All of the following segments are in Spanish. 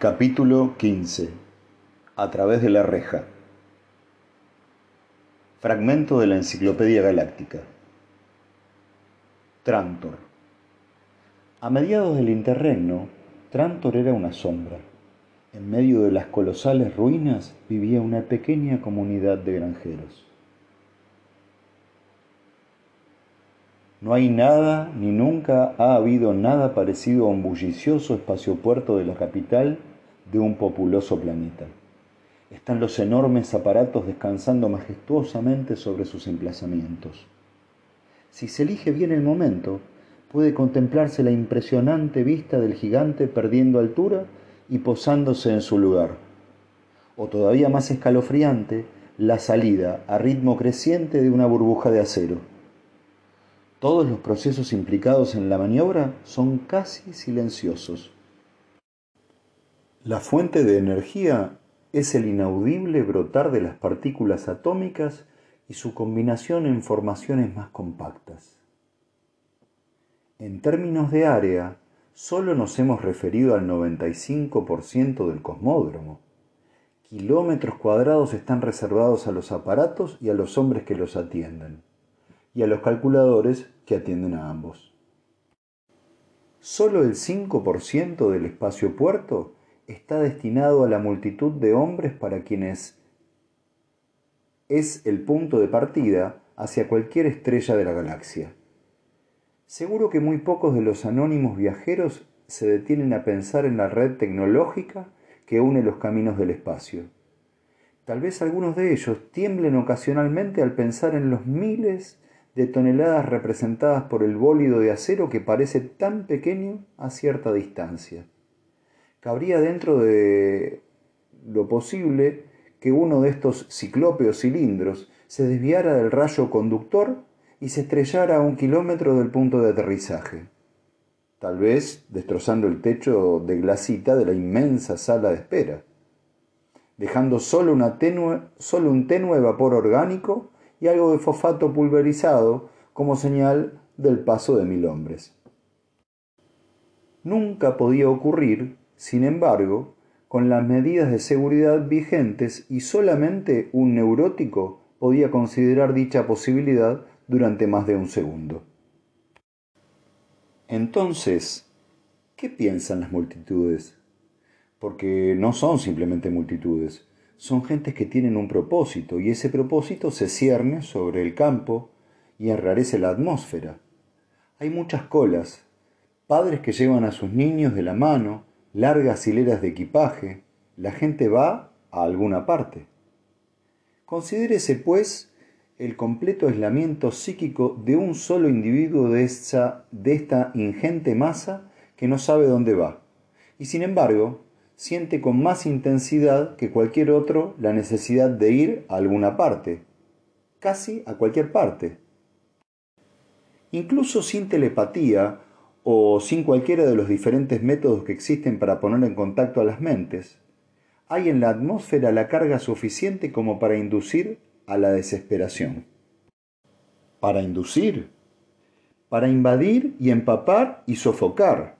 Capítulo 15 A través de la reja Fragmento de la Enciclopedia Galáctica Trantor A mediados del interregno, Trantor era una sombra. En medio de las colosales ruinas vivía una pequeña comunidad de granjeros. No hay nada ni nunca ha habido nada parecido a un bullicioso espaciopuerto de la capital de un populoso planeta. Están los enormes aparatos descansando majestuosamente sobre sus emplazamientos. Si se elige bien el momento, puede contemplarse la impresionante vista del gigante perdiendo altura y posándose en su lugar. O todavía más escalofriante, la salida a ritmo creciente de una burbuja de acero todos los procesos implicados en la maniobra son casi silenciosos. La fuente de energía es el inaudible brotar de las partículas atómicas y su combinación en formaciones más compactas. En términos de área, solo nos hemos referido al 95% del cosmódromo. Kilómetros cuadrados están reservados a los aparatos y a los hombres que los atienden y a los calculadores que atienden a ambos. Solo el 5% del espacio puerto está destinado a la multitud de hombres para quienes es el punto de partida hacia cualquier estrella de la galaxia. Seguro que muy pocos de los anónimos viajeros se detienen a pensar en la red tecnológica que une los caminos del espacio. Tal vez algunos de ellos tiemblen ocasionalmente al pensar en los miles de toneladas representadas por el bólido de acero que parece tan pequeño a cierta distancia. Cabría dentro de lo posible que uno de estos ciclópeos cilindros se desviara del rayo conductor y se estrellara a un kilómetro del punto de aterrizaje, tal vez destrozando el techo de glasita de la inmensa sala de espera, dejando solo un tenue vapor orgánico y algo de fosfato pulverizado como señal del paso de mil hombres. Nunca podía ocurrir, sin embargo, con las medidas de seguridad vigentes y solamente un neurótico podía considerar dicha posibilidad durante más de un segundo. Entonces, ¿qué piensan las multitudes? Porque no son simplemente multitudes, son gentes que tienen un propósito y ese propósito se cierne sobre el campo y enrarece la atmósfera. Hay muchas colas, padres que llevan a sus niños de la mano, largas hileras de equipaje, la gente va a alguna parte. Considérese, pues, el completo aislamiento psíquico de un solo individuo de, de esta ingente masa que no sabe dónde va, y sin embargo siente con más intensidad que cualquier otro la necesidad de ir a alguna parte, casi a cualquier parte. Incluso sin telepatía o sin cualquiera de los diferentes métodos que existen para poner en contacto a las mentes, hay en la atmósfera la carga suficiente como para inducir a la desesperación. ¿Para inducir? Para invadir y empapar y sofocar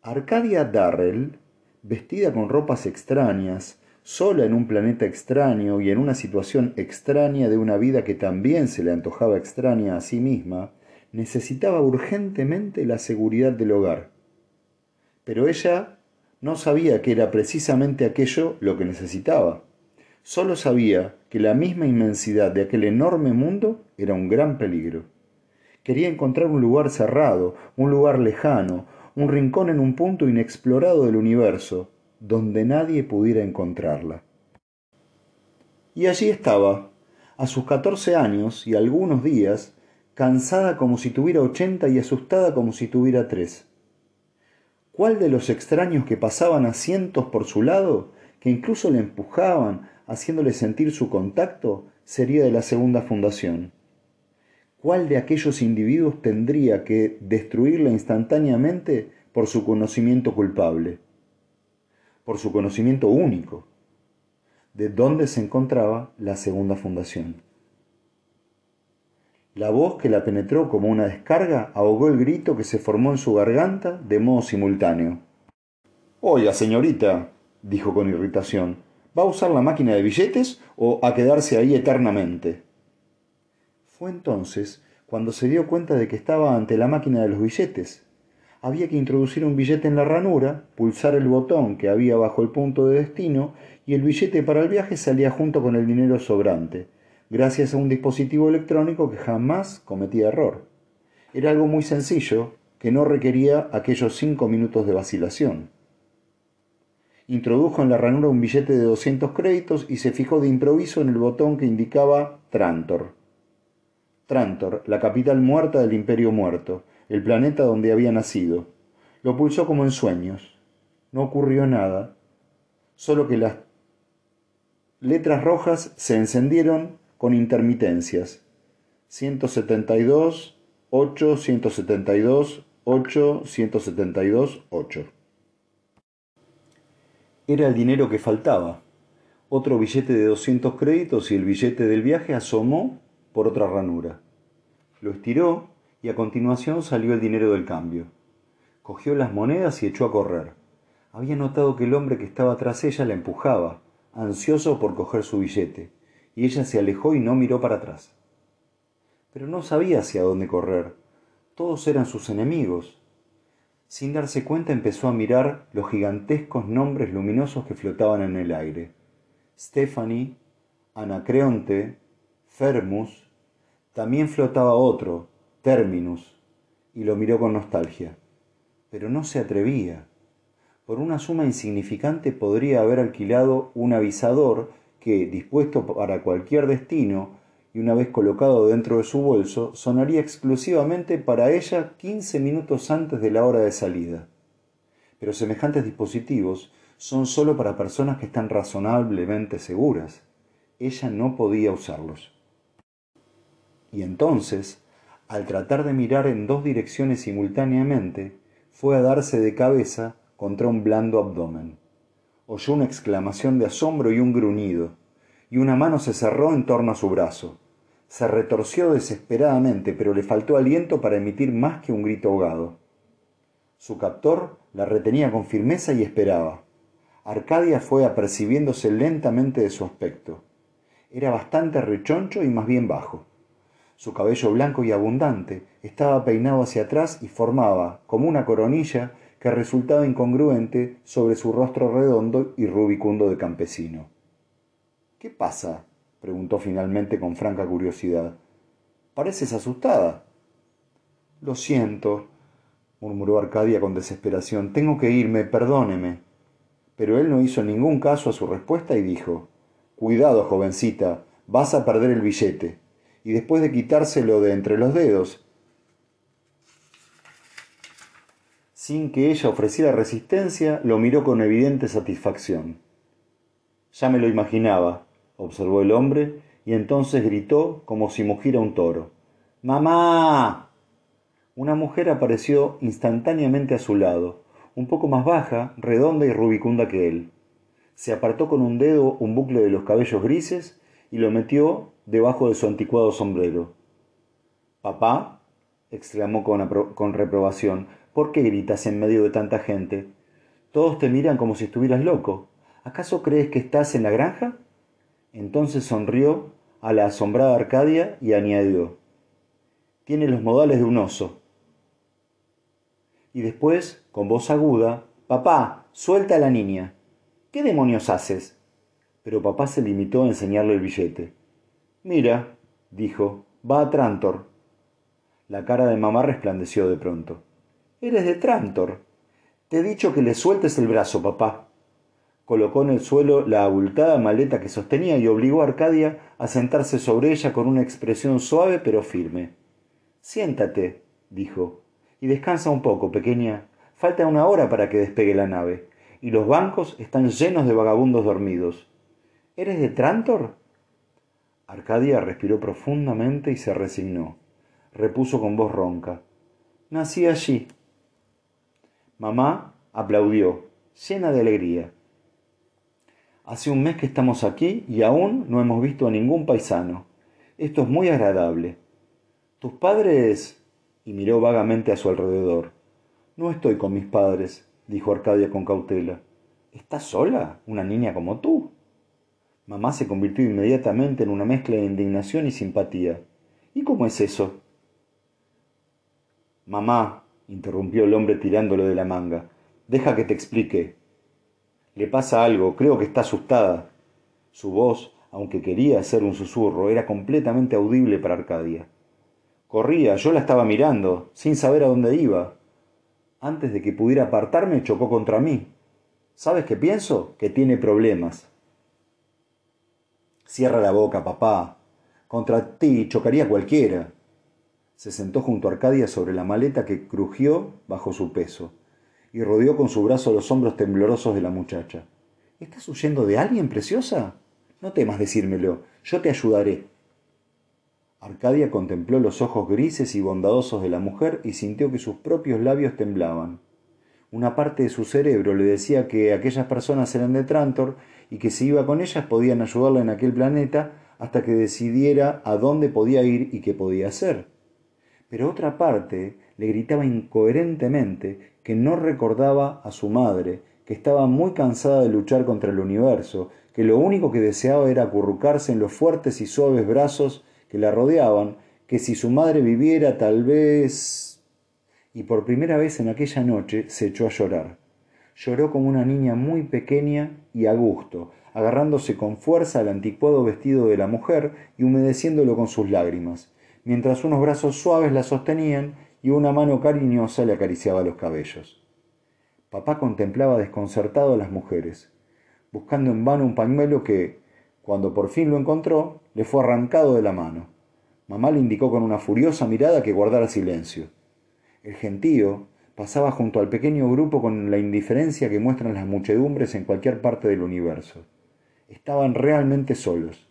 Arcadia Darrell, vestida con ropas extrañas, sola en un planeta extraño y en una situación extraña de una vida que también se le antojaba extraña a sí misma, necesitaba urgentemente la seguridad del hogar. Pero ella no sabía que era precisamente aquello lo que necesitaba. Solo sabía que la misma inmensidad de aquel enorme mundo era un gran peligro. Quería encontrar un lugar cerrado, un lugar lejano, un rincón en un punto inexplorado del universo, donde nadie pudiera encontrarla. Y allí estaba, a sus catorce años y algunos días, cansada como si tuviera ochenta y asustada como si tuviera tres. ¿Cuál de los extraños que pasaban a cientos por su lado, que incluso le empujaban, haciéndole sentir su contacto, sería de la segunda fundación? ¿Cuál de aquellos individuos tendría que destruirla instantáneamente por su conocimiento culpable? Por su conocimiento único de dónde se encontraba la segunda fundación. La voz que la penetró como una descarga ahogó el grito que se formó en su garganta de modo simultáneo. Oiga, señorita, dijo con irritación, ¿va a usar la máquina de billetes o a quedarse ahí eternamente? Fue entonces cuando se dio cuenta de que estaba ante la máquina de los billetes. Había que introducir un billete en la ranura, pulsar el botón que había bajo el punto de destino y el billete para el viaje salía junto con el dinero sobrante, gracias a un dispositivo electrónico que jamás cometía error. Era algo muy sencillo que no requería aquellos cinco minutos de vacilación. Introdujo en la ranura un billete de 200 créditos y se fijó de improviso en el botón que indicaba Trantor. Trantor, la capital muerta del imperio muerto, el planeta donde había nacido. Lo pulsó como en sueños. No ocurrió nada, solo que las letras rojas se encendieron con intermitencias. 172, 8, 172, 8, 172, 8. Era el dinero que faltaba. Otro billete de 200 créditos y el billete del viaje asomó por otra ranura. Lo estiró y a continuación salió el dinero del cambio. Cogió las monedas y echó a correr. Había notado que el hombre que estaba tras ella la empujaba, ansioso por coger su billete, y ella se alejó y no miró para atrás. Pero no sabía hacia dónde correr. Todos eran sus enemigos, sin darse cuenta empezó a mirar los gigantescos nombres luminosos que flotaban en el aire. Stephanie, Anacreonte, Fermus, también flotaba otro, Terminus, y lo miró con nostalgia. Pero no se atrevía. Por una suma insignificante podría haber alquilado un avisador que, dispuesto para cualquier destino, y una vez colocado dentro de su bolso, sonaría exclusivamente para ella quince minutos antes de la hora de salida. Pero semejantes dispositivos son sólo para personas que están razonablemente seguras. Ella no podía usarlos. Y entonces, al tratar de mirar en dos direcciones simultáneamente, fue a darse de cabeza contra un blando abdomen. Oyó una exclamación de asombro y un gruñido, y una mano se cerró en torno a su brazo. Se retorció desesperadamente, pero le faltó aliento para emitir más que un grito ahogado. Su captor la retenía con firmeza y esperaba. Arcadia fue apercibiéndose lentamente de su aspecto. Era bastante rechoncho y más bien bajo. Su cabello blanco y abundante estaba peinado hacia atrás y formaba, como una coronilla, que resultaba incongruente sobre su rostro redondo y rubicundo de campesino. ¿Qué pasa? preguntó finalmente con franca curiosidad. Pareces asustada. Lo siento, murmuró Arcadia con desesperación. Tengo que irme, perdóneme. Pero él no hizo ningún caso a su respuesta y dijo Cuidado, jovencita, vas a perder el billete. Y después de quitárselo de entre los dedos, sin que ella ofreciera resistencia, lo miró con evidente satisfacción. Ya me lo imaginaba, observó el hombre, y entonces gritó como si mugiera un toro. ¡Mamá! Una mujer apareció instantáneamente a su lado, un poco más baja, redonda y rubicunda que él. Se apartó con un dedo un bucle de los cabellos grises y lo metió debajo de su anticuado sombrero. ¿Papá? exclamó con, con reprobación. ¿Por qué gritas en medio de tanta gente? Todos te miran como si estuvieras loco. ¿Acaso crees que estás en la granja? Entonces sonrió a la asombrada Arcadia y añadió, Tiene los modales de un oso. Y después, con voz aguda, Papá, suelta a la niña. ¿Qué demonios haces? Pero papá se limitó a enseñarle el billete. Mira, dijo, va a Trantor. La cara de mamá resplandeció de pronto. Eres de Trantor. Te he dicho que le sueltes el brazo, papá colocó en el suelo la abultada maleta que sostenía y obligó a Arcadia a sentarse sobre ella con una expresión suave pero firme. Siéntate, dijo, y descansa un poco, pequeña. Falta una hora para que despegue la nave, y los bancos están llenos de vagabundos dormidos. ¿Eres de Trantor? Arcadia respiró profundamente y se resignó. Repuso con voz ronca. Nací allí. Mamá aplaudió, llena de alegría. Hace un mes que estamos aquí y aún no hemos visto a ningún paisano. Esto es muy agradable. ¿Tus padres? y miró vagamente a su alrededor. No estoy con mis padres. dijo Arcadia con cautela. ¿Estás sola? ¿Una niña como tú? Mamá se convirtió inmediatamente en una mezcla de indignación y simpatía. ¿Y cómo es eso? Mamá, interrumpió el hombre tirándole de la manga, deja que te explique. Le pasa algo, creo que está asustada. Su voz, aunque quería ser un susurro, era completamente audible para Arcadia. Corría, yo la estaba mirando, sin saber a dónde iba. Antes de que pudiera apartarme, chocó contra mí. ¿Sabes qué pienso? Que tiene problemas. Cierra la boca, papá. Contra ti chocaría cualquiera. Se sentó junto a Arcadia sobre la maleta que crujió bajo su peso y rodeó con su brazo los hombros temblorosos de la muchacha. ¿Estás huyendo de alguien, preciosa? No temas decírmelo, yo te ayudaré. Arcadia contempló los ojos grises y bondadosos de la mujer y sintió que sus propios labios temblaban. Una parte de su cerebro le decía que aquellas personas eran de Trantor y que si iba con ellas podían ayudarla en aquel planeta hasta que decidiera a dónde podía ir y qué podía hacer. Pero otra parte le gritaba incoherentemente que no recordaba a su madre, que estaba muy cansada de luchar contra el universo, que lo único que deseaba era acurrucarse en los fuertes y suaves brazos que la rodeaban, que si su madre viviera tal vez... Y por primera vez en aquella noche se echó a llorar. Lloró como una niña muy pequeña y a gusto, agarrándose con fuerza al anticuado vestido de la mujer y humedeciéndolo con sus lágrimas, mientras unos brazos suaves la sostenían y una mano cariñosa le acariciaba los cabellos. Papá contemplaba desconcertado a las mujeres, buscando en vano un pañuelo que, cuando por fin lo encontró, le fue arrancado de la mano. Mamá le indicó con una furiosa mirada que guardara silencio. El gentío pasaba junto al pequeño grupo con la indiferencia que muestran las muchedumbres en cualquier parte del universo. Estaban realmente solos.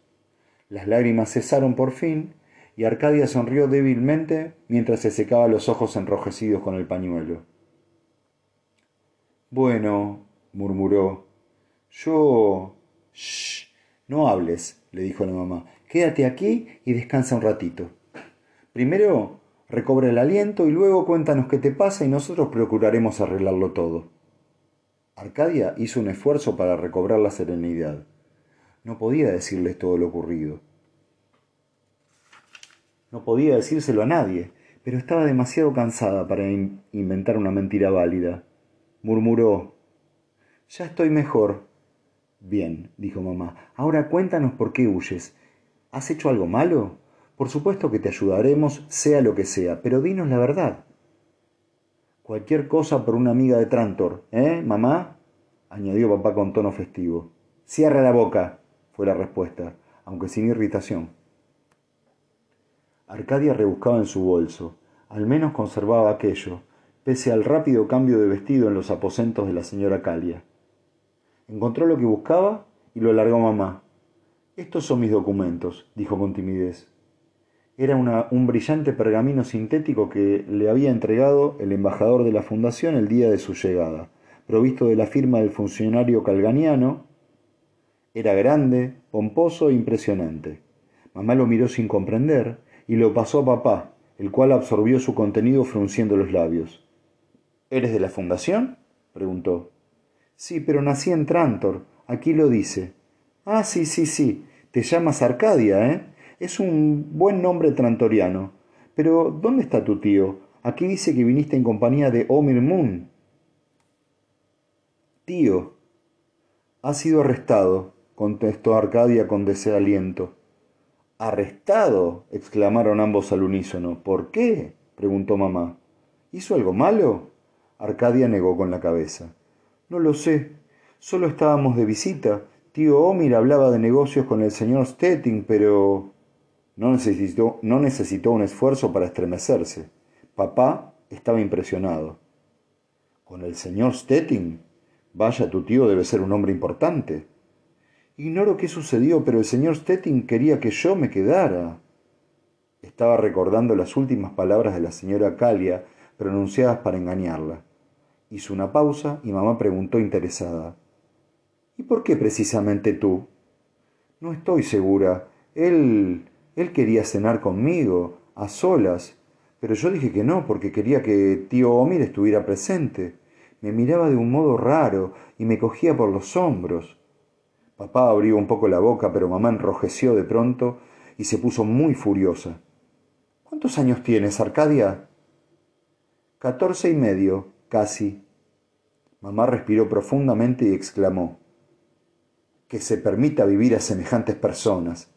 Las lágrimas cesaron por fin y Arcadia sonrió débilmente mientras se secaba los ojos enrojecidos con el pañuelo. Bueno, murmuró. Yo. Shh. No hables, le dijo la mamá. Quédate aquí y descansa un ratito. Primero recobra el aliento y luego cuéntanos qué te pasa y nosotros procuraremos arreglarlo todo. Arcadia hizo un esfuerzo para recobrar la serenidad. No podía decirles todo lo ocurrido. No podía decírselo a nadie, pero estaba demasiado cansada para inventar una mentira válida. Murmuró. Ya estoy mejor. Bien, dijo mamá. Ahora cuéntanos por qué huyes. ¿Has hecho algo malo? Por supuesto que te ayudaremos, sea lo que sea, pero dinos la verdad. Cualquier cosa por una amiga de Trantor, ¿eh, mamá? añadió papá con tono festivo. Cierra la boca, fue la respuesta, aunque sin irritación. Arcadia rebuscaba en su bolso. Al menos conservaba aquello, pese al rápido cambio de vestido en los aposentos de la señora Calia. Encontró lo que buscaba y lo alargó a mamá. Estos son mis documentos, dijo con timidez. Era un brillante pergamino sintético que le había entregado el embajador de la fundación el día de su llegada, provisto de la firma del funcionario calganiano. Era grande, pomposo e impresionante. Mamá lo miró sin comprender y lo pasó a papá, el cual absorbió su contenido frunciendo los labios. ¿Eres de la fundación? preguntó. Sí, pero nací en Trantor. Aquí lo dice. Ah, sí, sí, sí. Te llamas Arcadia, ¿eh? Es un buen nombre trantoriano. Pero, ¿dónde está tu tío? Aquí dice que viniste en compañía de Omir Moon. Tío. Ha sido arrestado, contestó Arcadia con desaliento. ¿Arrestado? exclamaron ambos al unísono. ¿Por qué? preguntó mamá. ¿Hizo algo malo? Arcadia negó con la cabeza. No lo sé. Solo estábamos de visita. Tío Omir hablaba de negocios con el señor Stettin, pero no necesitó, no necesitó un esfuerzo para estremecerse. Papá estaba impresionado. ¿Con el señor Stettin? Vaya, tu tío debe ser un hombre importante. Ignoro qué sucedió, pero el señor Stettin quería que yo me quedara. Estaba recordando las últimas palabras de la señora Calia, pronunciadas para engañarla. Hizo una pausa y mamá preguntó interesada. ¿Y por qué precisamente tú? No estoy segura. Él. él quería cenar conmigo, a solas, pero yo dije que no, porque quería que tío Omir estuviera presente. me miraba de un modo raro y me cogía por los hombros. Papá abrió un poco la boca, pero mamá enrojeció de pronto y se puso muy furiosa. ¿Cuántos años tienes, Arcadia? Catorce y medio, casi. Mamá respiró profundamente y exclamó Que se permita vivir a semejantes personas.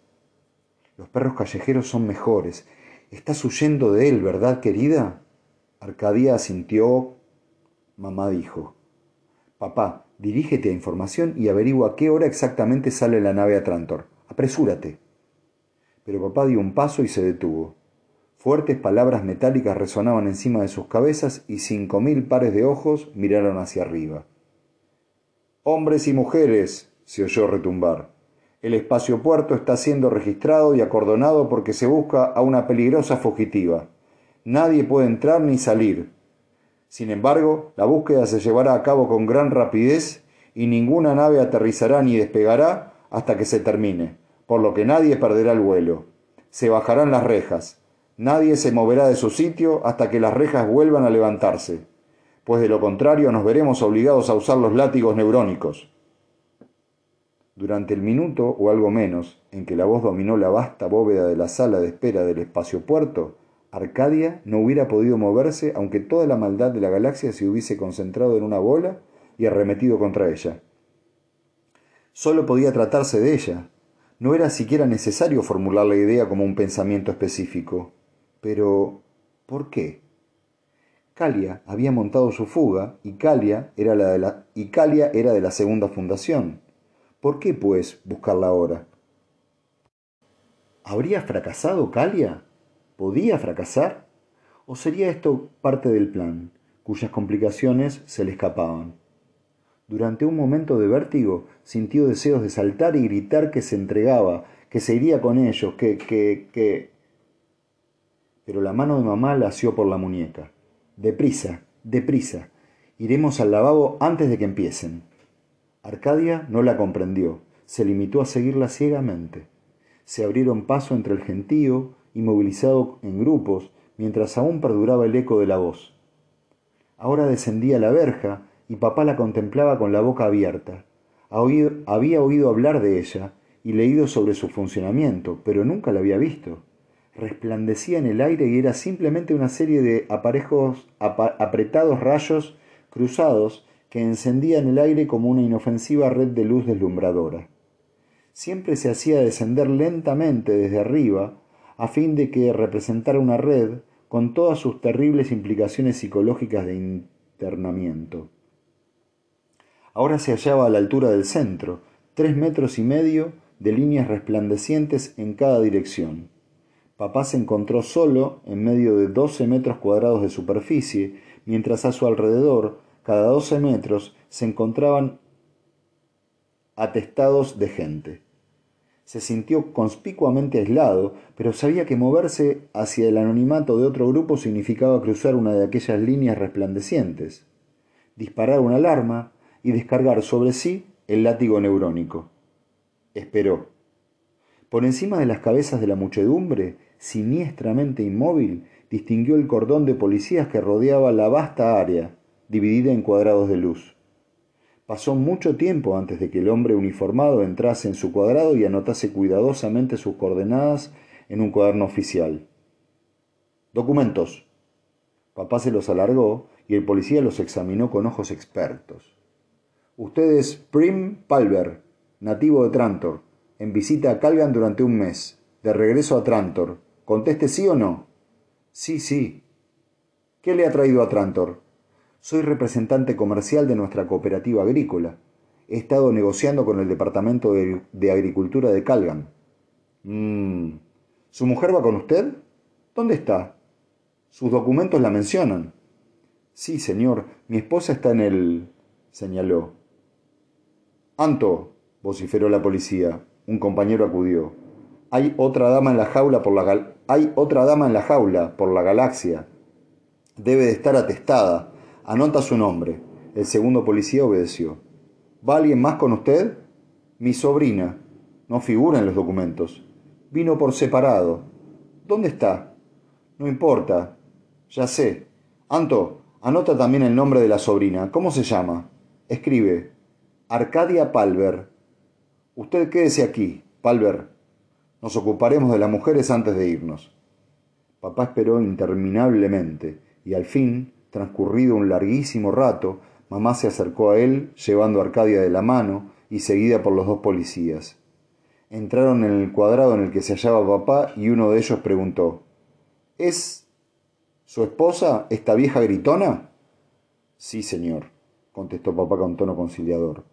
Los perros callejeros son mejores. Estás huyendo de él, ¿verdad, querida? Arcadia asintió. Mamá dijo Papá, dirígete a información y averigua a qué hora exactamente sale la nave a Trantor. Apresúrate. Pero papá dio un paso y se detuvo. Fuertes palabras metálicas resonaban encima de sus cabezas y cinco mil pares de ojos miraron hacia arriba. Hombres y mujeres, se oyó retumbar. El espacio puerto está siendo registrado y acordonado porque se busca a una peligrosa fugitiva. Nadie puede entrar ni salir. Sin embargo, la búsqueda se llevará a cabo con gran rapidez y ninguna nave aterrizará ni despegará hasta que se termine, por lo que nadie perderá el vuelo. Se bajarán las rejas, Nadie se moverá de su sitio hasta que las rejas vuelvan a levantarse, pues de lo contrario nos veremos obligados a usar los látigos neurónicos. Durante el minuto o algo menos en que la voz dominó la vasta bóveda de la sala de espera del espaciopuerto, Arcadia no hubiera podido moverse aunque toda la maldad de la galaxia se hubiese concentrado en una bola y arremetido contra ella. Solo podía tratarse de ella. No era siquiera necesario formular la idea como un pensamiento específico. Pero, ¿por qué? Calia había montado su fuga y Calia era, la de la, y Calia era de la segunda fundación. ¿Por qué, pues, buscarla ahora? ¿Habría fracasado Calia? ¿Podía fracasar? ¿O sería esto parte del plan, cuyas complicaciones se le escapaban? Durante un momento de vértigo sintió deseos de saltar y gritar que se entregaba, que se iría con ellos, que, que, que pero la mano de mamá la asió por la muñeca. Deprisa, deprisa. Iremos al lavabo antes de que empiecen. Arcadia no la comprendió, se limitó a seguirla ciegamente. Se abrieron paso entre el gentío, inmovilizado en grupos, mientras aún perduraba el eco de la voz. Ahora descendía la verja y papá la contemplaba con la boca abierta. Había oído hablar de ella y leído sobre su funcionamiento, pero nunca la había visto resplandecía en el aire y era simplemente una serie de aparejos apretados rayos cruzados que encendían el aire como una inofensiva red de luz deslumbradora. Siempre se hacía descender lentamente desde arriba a fin de que representara una red con todas sus terribles implicaciones psicológicas de internamiento. Ahora se hallaba a la altura del centro, tres metros y medio de líneas resplandecientes en cada dirección. Papá se encontró solo en medio de doce metros cuadrados de superficie, mientras a su alrededor, cada doce metros, se encontraban atestados de gente. Se sintió conspicuamente aislado, pero sabía que moverse hacia el anonimato de otro grupo significaba cruzar una de aquellas líneas resplandecientes, disparar una alarma y descargar sobre sí el látigo neurónico. Esperó. Por encima de las cabezas de la muchedumbre siniestramente inmóvil, distinguió el cordón de policías que rodeaba la vasta área, dividida en cuadrados de luz. Pasó mucho tiempo antes de que el hombre uniformado entrase en su cuadrado y anotase cuidadosamente sus coordenadas en un cuaderno oficial. Documentos. Papá se los alargó y el policía los examinó con ojos expertos. Usted es Prim Palver, nativo de Trantor, en visita a Calgan durante un mes, de regreso a Trantor, Conteste sí o no. Sí, sí. ¿Qué le ha traído a Trantor? Soy representante comercial de nuestra cooperativa agrícola. He estado negociando con el Departamento de, Agricultura de Calgan. Mmm. ¿Su mujer va con usted? ¿Dónde está? Sus documentos la mencionan. Sí, señor. Mi esposa está en el... señaló. Anto, vociferó la policía. Un compañero acudió. Hay otra dama en la jaula por la hay otra dama en la jaula por la galaxia. Debe de estar atestada. Anota su nombre. El segundo policía obedeció. ¿Va alguien más con usted? Mi sobrina. No figura en los documentos. Vino por separado. ¿Dónde está? No importa. Ya sé. Anto, Anota también el nombre de la sobrina. ¿Cómo se llama? Escribe. Arcadia Palver. Usted quédese aquí, Palver. Nos ocuparemos de las mujeres antes de irnos. Papá esperó interminablemente y al fin, transcurrido un larguísimo rato, mamá se acercó a él llevando a Arcadia de la mano y seguida por los dos policías. Entraron en el cuadrado en el que se hallaba papá y uno de ellos preguntó ¿Es su esposa esta vieja gritona? Sí, señor, contestó papá con tono conciliador.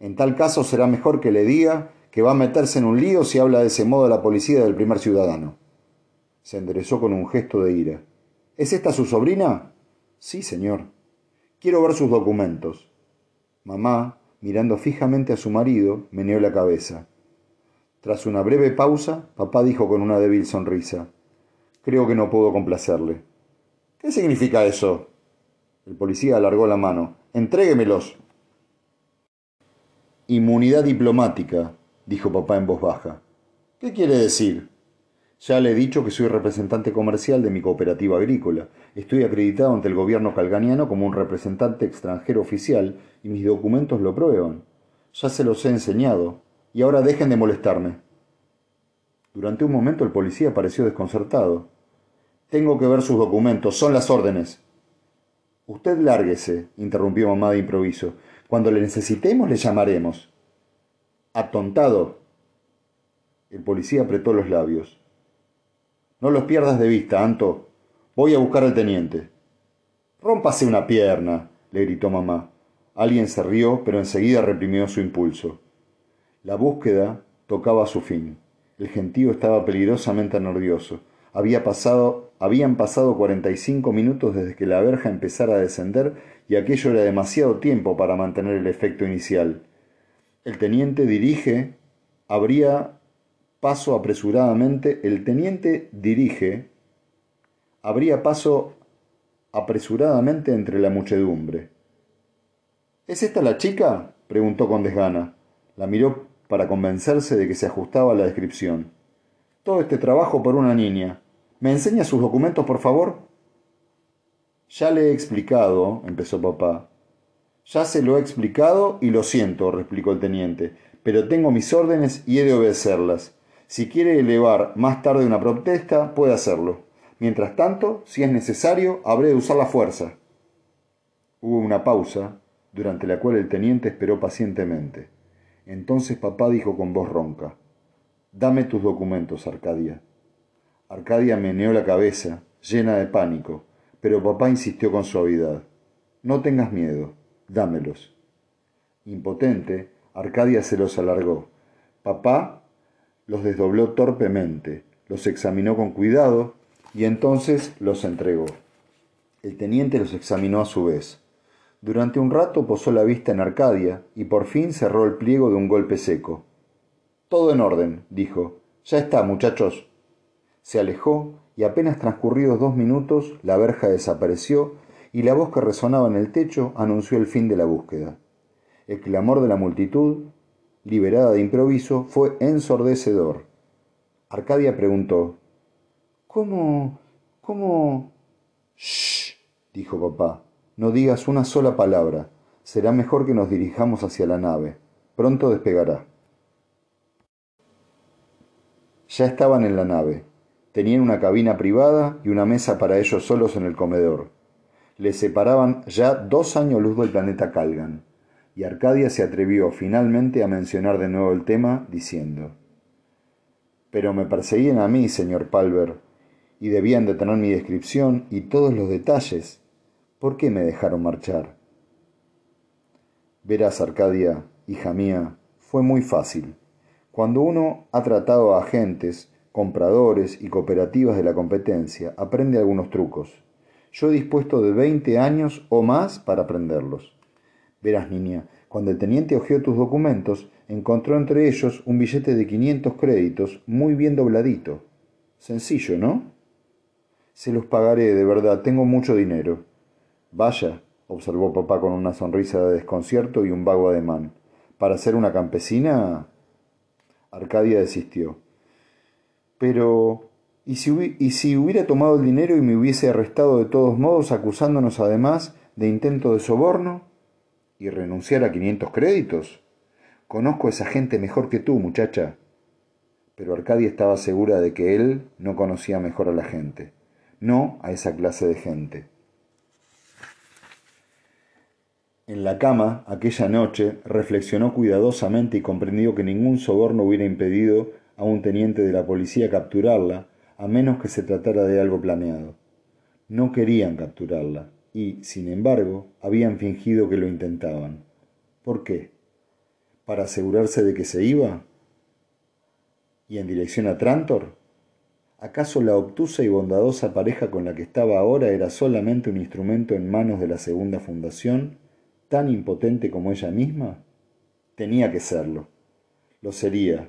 En tal caso será mejor que le diga que va a meterse en un lío si habla de ese modo a la policía del primer ciudadano. Se enderezó con un gesto de ira. ¿Es esta su sobrina? Sí, señor. Quiero ver sus documentos. Mamá, mirando fijamente a su marido, meneó la cabeza. Tras una breve pausa, papá dijo con una débil sonrisa Creo que no puedo complacerle. ¿Qué significa eso? El policía alargó la mano. Entréguemelos. Inmunidad diplomática, dijo papá en voz baja. ¿Qué quiere decir? Ya le he dicho que soy representante comercial de mi cooperativa agrícola. Estoy acreditado ante el gobierno calganiano como un representante extranjero oficial y mis documentos lo prueban. Ya se los he enseñado. Y ahora dejen de molestarme. Durante un momento el policía pareció desconcertado. Tengo que ver sus documentos, son las órdenes. Usted lárguese, interrumpió mamá de improviso. Cuando le necesitemos le llamaremos. Atontado. El policía apretó los labios. No los pierdas de vista, Anto. Voy a buscar al teniente. Rómpase una pierna, le gritó mamá. Alguien se rió, pero enseguida reprimió su impulso. La búsqueda tocaba su fin. El gentío estaba peligrosamente nervioso. Había pasado, habían pasado cuarenta y cinco minutos desde que la verja empezara a descender y aquello era demasiado tiempo para mantener el efecto inicial. El teniente dirige, abría paso apresuradamente, el teniente dirige, abría paso apresuradamente entre la muchedumbre. ¿Es esta la chica? preguntó con desgana. La miró para convencerse de que se ajustaba a la descripción. Todo este trabajo por una niña. ¿Me enseña sus documentos, por favor? Ya le he explicado, empezó papá. Ya se lo he explicado y lo siento, replicó el teniente, pero tengo mis órdenes y he de obedecerlas. Si quiere elevar más tarde una protesta, puede hacerlo. Mientras tanto, si es necesario, habré de usar la fuerza. Hubo una pausa, durante la cual el teniente esperó pacientemente. Entonces papá dijo con voz ronca, Dame tus documentos, Arcadia. Arcadia meneó la cabeza, llena de pánico, pero papá insistió con suavidad. No tengas miedo, dámelos. Impotente, Arcadia se los alargó. Papá los desdobló torpemente, los examinó con cuidado y entonces los entregó. El teniente los examinó a su vez. Durante un rato posó la vista en Arcadia y por fin cerró el pliego de un golpe seco. Todo en orden, dijo. Ya está, muchachos. Se alejó y apenas transcurridos dos minutos la verja desapareció y la voz que resonaba en el techo anunció el fin de la búsqueda. El clamor de la multitud liberada de improviso, fue ensordecedor. Arcadia preguntó, ¿Cómo? ¿Cómo? Shh, dijo papá, no digas una sola palabra. Será mejor que nos dirijamos hacia la nave. Pronto despegará. Ya estaban en la nave. Tenían una cabina privada y una mesa para ellos solos en el comedor. Les separaban ya dos años luz del planeta Calgan y Arcadia se atrevió finalmente a mencionar de nuevo el tema, diciendo Pero me perseguían a mí, señor Palver, y debían de tener mi descripción y todos los detalles. ¿Por qué me dejaron marchar? Verás, Arcadia, hija mía, fue muy fácil. Cuando uno ha tratado a agentes, compradores y cooperativas de la competencia, aprende algunos trucos. Yo he dispuesto de veinte años o más para aprenderlos. Verás, niña, cuando el teniente hojeó tus documentos, encontró entre ellos un billete de quinientos créditos muy bien dobladito. Sencillo, ¿no? Se los pagaré, de verdad, tengo mucho dinero. Vaya, observó papá con una sonrisa de desconcierto y un vago ademán. Para ser una campesina. Arcadia desistió. Pero. ¿Y si, y si hubiera tomado el dinero y me hubiese arrestado de todos modos, acusándonos además de intento de soborno? ¿Y renunciar a 500 créditos? Conozco a esa gente mejor que tú, muchacha. Pero Arcadia estaba segura de que él no conocía mejor a la gente, no a esa clase de gente. En la cama, aquella noche, reflexionó cuidadosamente y comprendió que ningún soborno hubiera impedido a un teniente de la policía capturarla, a menos que se tratara de algo planeado. No querían capturarla, y, sin embargo, habían fingido que lo intentaban. ¿Por qué? ¿Para asegurarse de que se iba? ¿Y en dirección a Trantor? ¿Acaso la obtusa y bondadosa pareja con la que estaba ahora era solamente un instrumento en manos de la segunda fundación? tan impotente como ella misma? Tenía que serlo. Lo sería.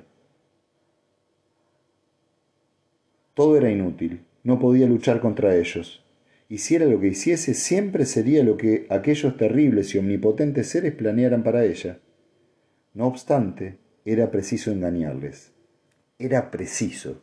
Todo era inútil. No podía luchar contra ellos. Hiciera lo que hiciese, siempre sería lo que aquellos terribles y omnipotentes seres planearan para ella. No obstante, era preciso engañarles. Era preciso.